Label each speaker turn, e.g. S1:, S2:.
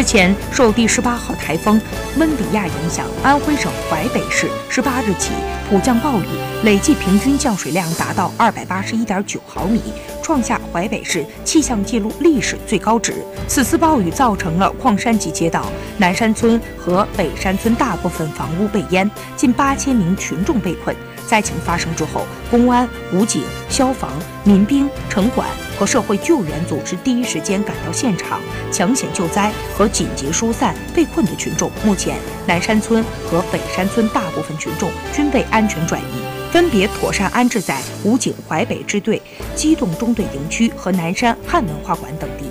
S1: 日前，受第十八号台风温比亚影响，安徽省淮北市十八日起普降暴雨，累计平均降水量达到二百八十一点九毫米，创下淮北市气象记录历史最高值。此次暴雨造成了矿山级街道南山村和北山村大部分房屋被淹，近八千名群众被困。灾情发生之后，公安、武警、消防、民兵、城管和社会救援组织第一时间赶到现场，抢险救灾和紧急疏散被困的群众。目前，南山村和北山村大部分群众均被安全转移，分别妥善安置在武警淮北支队机动中队营区和南山汉文化馆等地。